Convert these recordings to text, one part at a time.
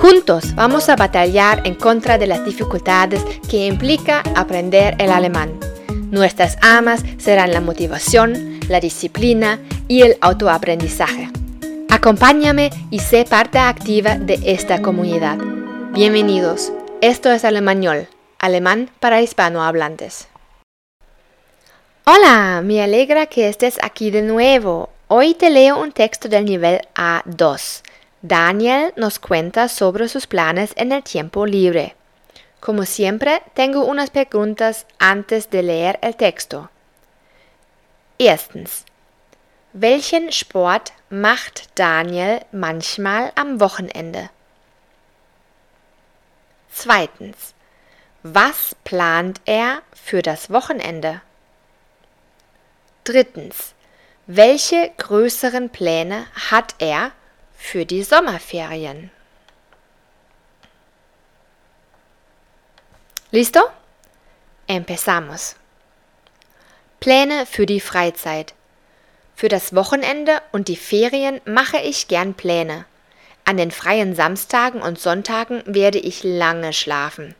Juntos vamos a batallar en contra de las dificultades que implica aprender el alemán. Nuestras amas serán la motivación, la disciplina y el autoaprendizaje. Acompáñame y sé parte activa de esta comunidad. Bienvenidos. Esto es Alemañol, alemán para hispanohablantes. Hola, me alegra que estés aquí de nuevo. Hoy te leo un texto del nivel A2 Daniel nos cuenta sobre sus planes en el tiempo libre. Como siempre, tengo unas preguntas antes de leer el texto. Erstens. Welchen Sport macht Daniel manchmal am Wochenende? Zweitens. Was plant er für das Wochenende? Drittens. Welche größeren Pläne hat er für die Sommerferien. ¿Listo? Empezamos. Pläne für die Freizeit. Für das Wochenende und die Ferien mache ich gern Pläne. An den freien Samstagen und Sonntagen werde ich lange schlafen.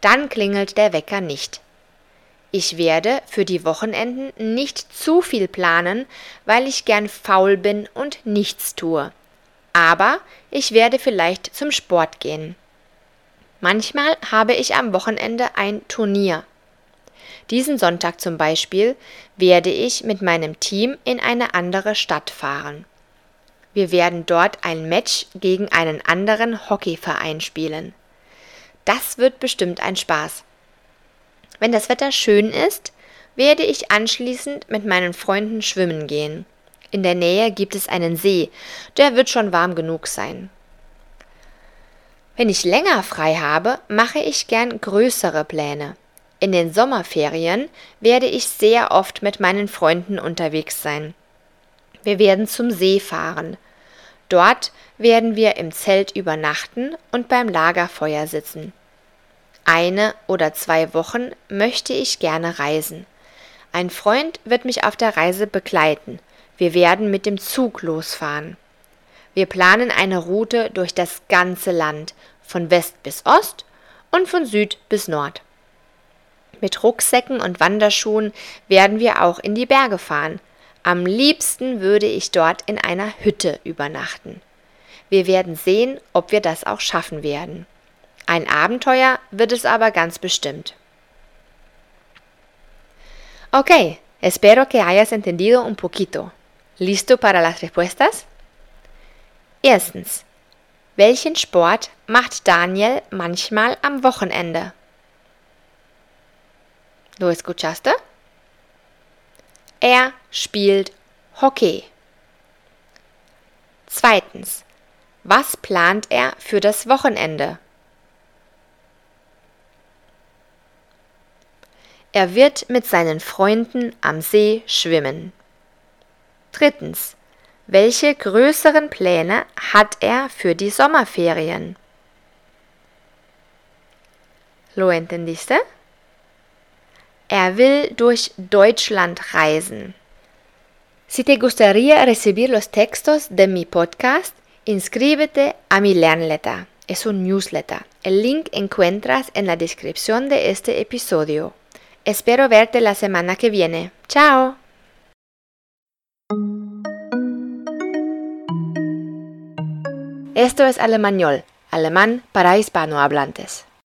Dann klingelt der Wecker nicht. Ich werde für die Wochenenden nicht zu viel planen, weil ich gern faul bin und nichts tue aber ich werde vielleicht zum Sport gehen. Manchmal habe ich am Wochenende ein Turnier. Diesen Sonntag zum Beispiel werde ich mit meinem Team in eine andere Stadt fahren. Wir werden dort ein Match gegen einen anderen Hockeyverein spielen. Das wird bestimmt ein Spaß. Wenn das Wetter schön ist, werde ich anschließend mit meinen Freunden schwimmen gehen. In der Nähe gibt es einen See, der wird schon warm genug sein. Wenn ich länger frei habe, mache ich gern größere Pläne. In den Sommerferien werde ich sehr oft mit meinen Freunden unterwegs sein. Wir werden zum See fahren. Dort werden wir im Zelt übernachten und beim Lagerfeuer sitzen. Eine oder zwei Wochen möchte ich gerne reisen. Ein Freund wird mich auf der Reise begleiten. Wir werden mit dem Zug losfahren. Wir planen eine Route durch das ganze Land, von West bis Ost und von Süd bis Nord. Mit Rucksäcken und Wanderschuhen werden wir auch in die Berge fahren. Am liebsten würde ich dort in einer Hütte übernachten. Wir werden sehen, ob wir das auch schaffen werden. Ein Abenteuer wird es aber ganz bestimmt. Okay, espero que hayas entendido un poquito. ¿Listo para las respuestas? Erstens. Welchen Sport macht Daniel manchmal am Wochenende? ¿Lo escuchaste? Er spielt Hockey. Zweitens. Was plant er für das Wochenende? Er wird mit seinen Freunden am See schwimmen. Drittens. Welche größeren Pläne hat er für die Sommerferien? ¿Lo entendiste? Er will durch Deutschland reisen. Si te gustaría recibir los textos de mi podcast, inscríbete a mi Lernletter. Es un newsletter. El link encuentras en la descripción de este episodio. Espero verte la semana que viene. ¡Chao! Esto es Alemañol, alemán para hispanohablantes.